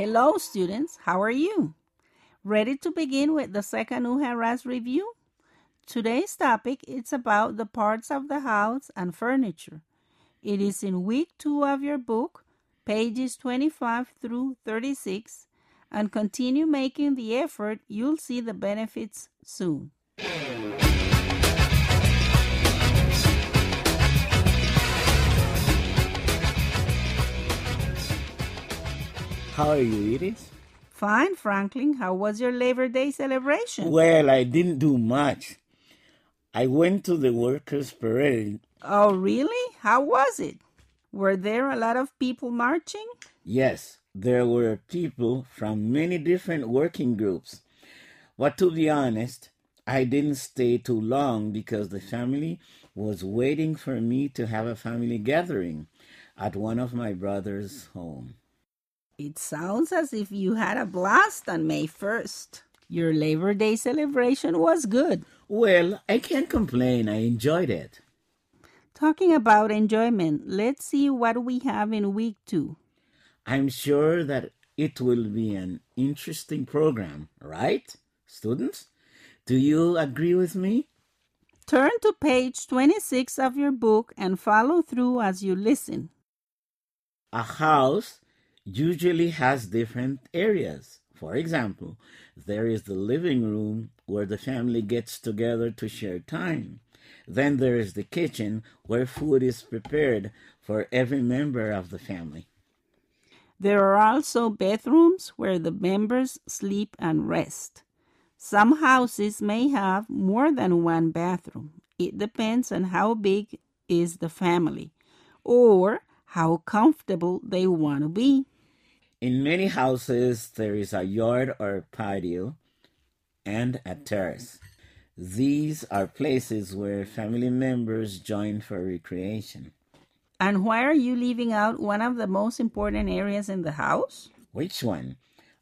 Hello, students. How are you? Ready to begin with the second UHARAS review? Today's topic is about the parts of the house and furniture. It is in week two of your book, pages 25 through 36, and continue making the effort. You'll see the benefits soon. How are you, Edith? Fine, Franklin. How was your Labor Day celebration? Well, I didn't do much. I went to the workers' parade. Oh, really? How was it? Were there a lot of people marching? Yes, there were people from many different working groups. But to be honest, I didn't stay too long because the family was waiting for me to have a family gathering at one of my brother's home. It sounds as if you had a blast on May 1st. Your Labor Day celebration was good. Well, I can't complain. I enjoyed it. Talking about enjoyment, let's see what we have in week two. I'm sure that it will be an interesting program, right, students? Do you agree with me? Turn to page 26 of your book and follow through as you listen. A house usually has different areas. For example, there is the living room where the family gets together to share time. Then there is the kitchen where food is prepared for every member of the family. There are also bedrooms where the members sleep and rest. Some houses may have more than one bathroom. It depends on how big is the family or how comfortable they want to be. In many houses, there is a yard or patio and a terrace. These are places where family members join for recreation. And why are you leaving out one of the most important areas in the house? Which one?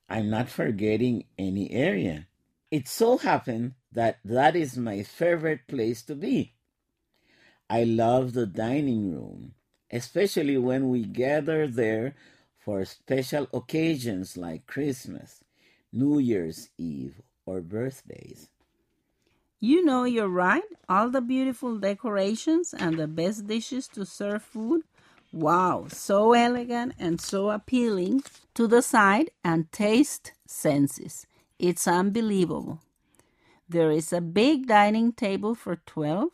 I'm not forgetting any area. It so happened that that is my favorite place to be. I love the dining room, especially when we gather there for special occasions like Christmas, New Year's Eve, or birthdays. You know you're right. All the beautiful decorations and the best dishes to serve food. Wow, so elegant and so appealing to the sight and taste senses. It's unbelievable. There is a big dining table for 12,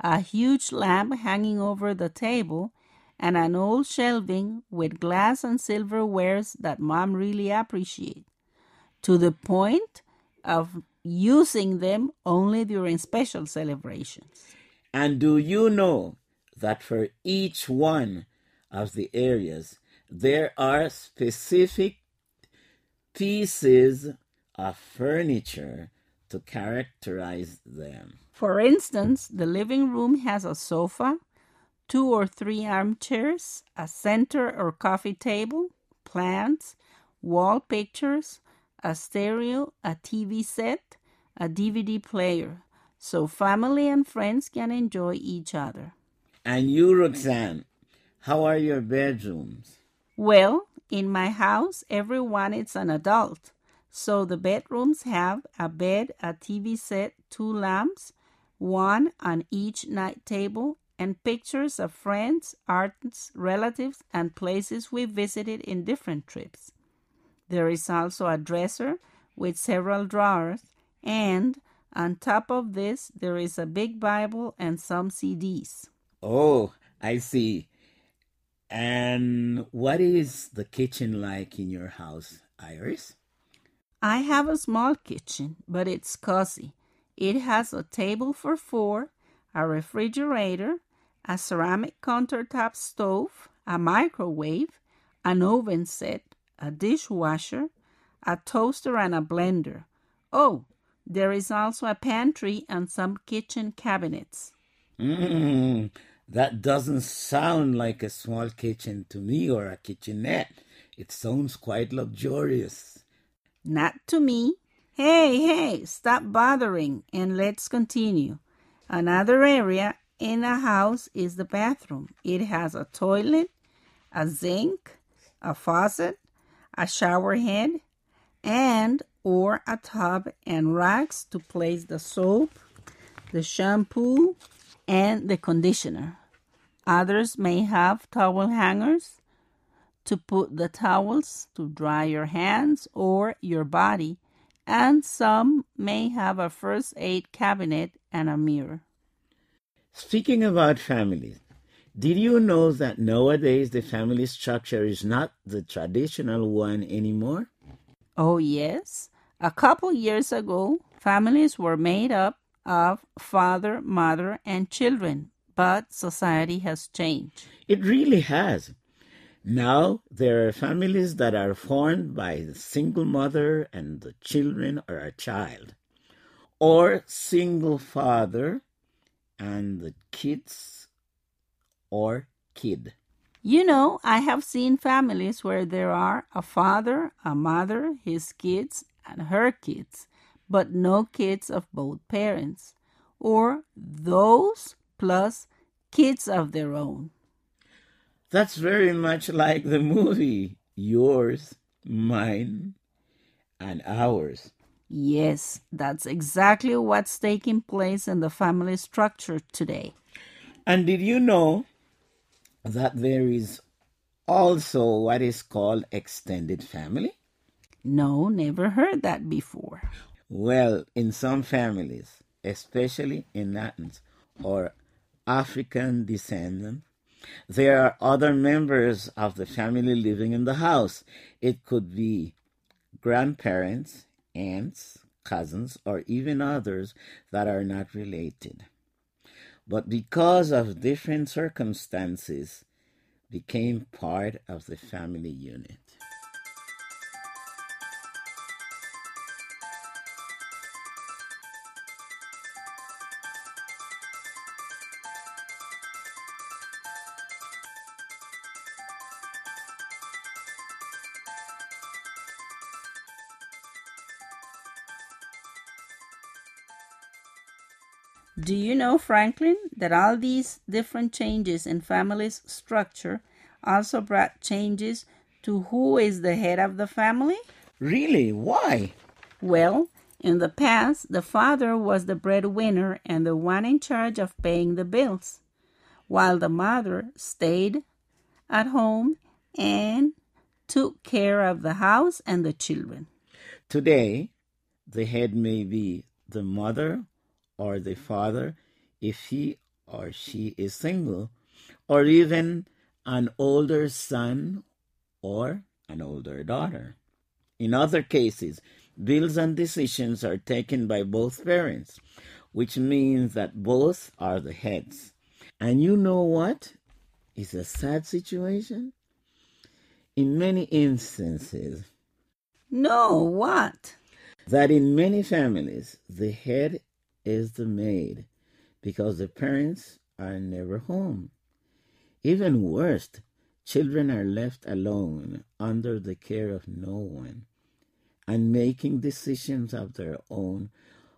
a huge lamp hanging over the table, and an old shelving with glass and silver wares that mom really appreciates, to the point of using them only during special celebrations. And do you know that for each one of the areas, there are specific pieces of furniture to characterize them? For instance, the living room has a sofa, two or three armchairs, a center or coffee table, plants, wall pictures, a stereo, a TV set, a DVD player, so family and friends can enjoy each other. And you, Roxanne, how are your bedrooms? Well, in my house, everyone is an adult, so the bedrooms have a bed, a TV set, two lamps, one on each night table, and pictures of friends, artists, relatives, and places we visited in different trips. There is also a dresser with several drawers, and on top of this, there is a big Bible and some CDs. Oh, I see. And what is the kitchen like in your house, Iris? I have a small kitchen, but it's cozy. It has a table for four, a refrigerator, a ceramic countertop stove, a microwave, an oven set, a dishwasher, a toaster, and a blender. Oh, there is also a pantry and some kitchen cabinets. Mm, that doesn't sound like a small kitchen to me or a kitchenette. It sounds quite luxurious. Not to me. Hey, hey, stop bothering and let's continue. Another area in a house is the bathroom. It has a toilet, a sink, a faucet, a shower head, and or a tub and racks to place the soap, the shampoo, and the conditioner. Others may have towel hangers to put the towels to dry your hands or your body, and some may have a first aid cabinet and a mirror. Speaking about families, did you know that nowadays the family structure is not the traditional one anymore? Oh, yes. A couple years ago, families were made up of father, mother, and children, but society has changed. It really has. Now there are families that are formed by the single mother and the children or a child, or single father and the kids or kid. You know, I have seen families where there are a father, a mother, his kids, and her kids, but no kids of both parents, or those plus kids of their own. That's very much like the movie Yours, Mine, and Ours. Yes, that's exactly what's taking place in the family structure today. And did you know that there is also what is called extended family? No, never heard that before. Well, in some families, especially in Latins or African descendants, there are other members of the family living in the house. It could be grandparents, aunts, cousins, or even others that are not related. But because of different circumstances, became part of the family unit. Do you know, Franklin, that all these different changes in family's structure also brought changes to who is the head of the family? Really? Why? Well, in the past, the father was the breadwinner and the one in charge of paying the bills, while the mother stayed at home and took care of the house and the children. Today, the head may be the mother or the father if he or she is single, or even an older son or an older daughter. In other cases, bills and decisions are taken by both parents, which means that both are the heads. And you know what? It's a sad situation. In many instances, No, what? that in many families, the head is the maid because the parents are never home. Even worse, children are left alone under the care of no one and making decisions of their own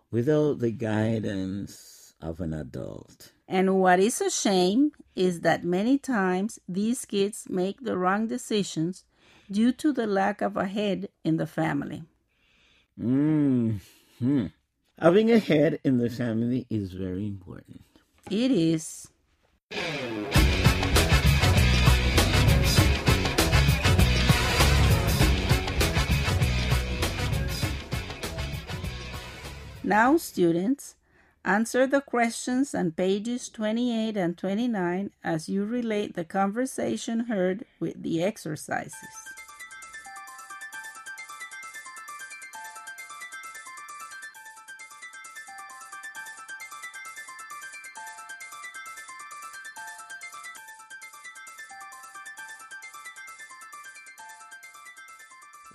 without the guidance of an adult. And what is a shame is that many times these kids make the wrong decisions due to the lack of a head in the family. hmm Having a head in the family is very important. It is. Now, students, answer the questions on pages 28 and 29 as you relate the conversation heard with the exercises.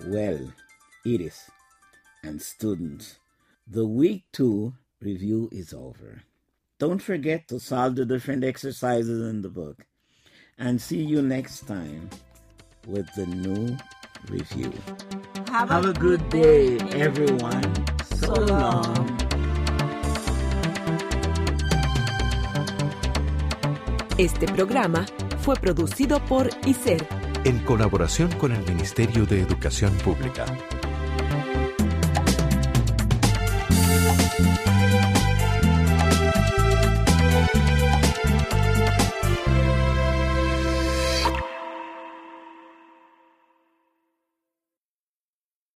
Well, it is. And students, the week two review is over. Don't forget to solve the different exercises in the book. And see you next time with the new review. Have, Have a good day, everyone. So So long. long. Este programa fue producido por ICER, En colaboración con el Ministerio de Educación Pública.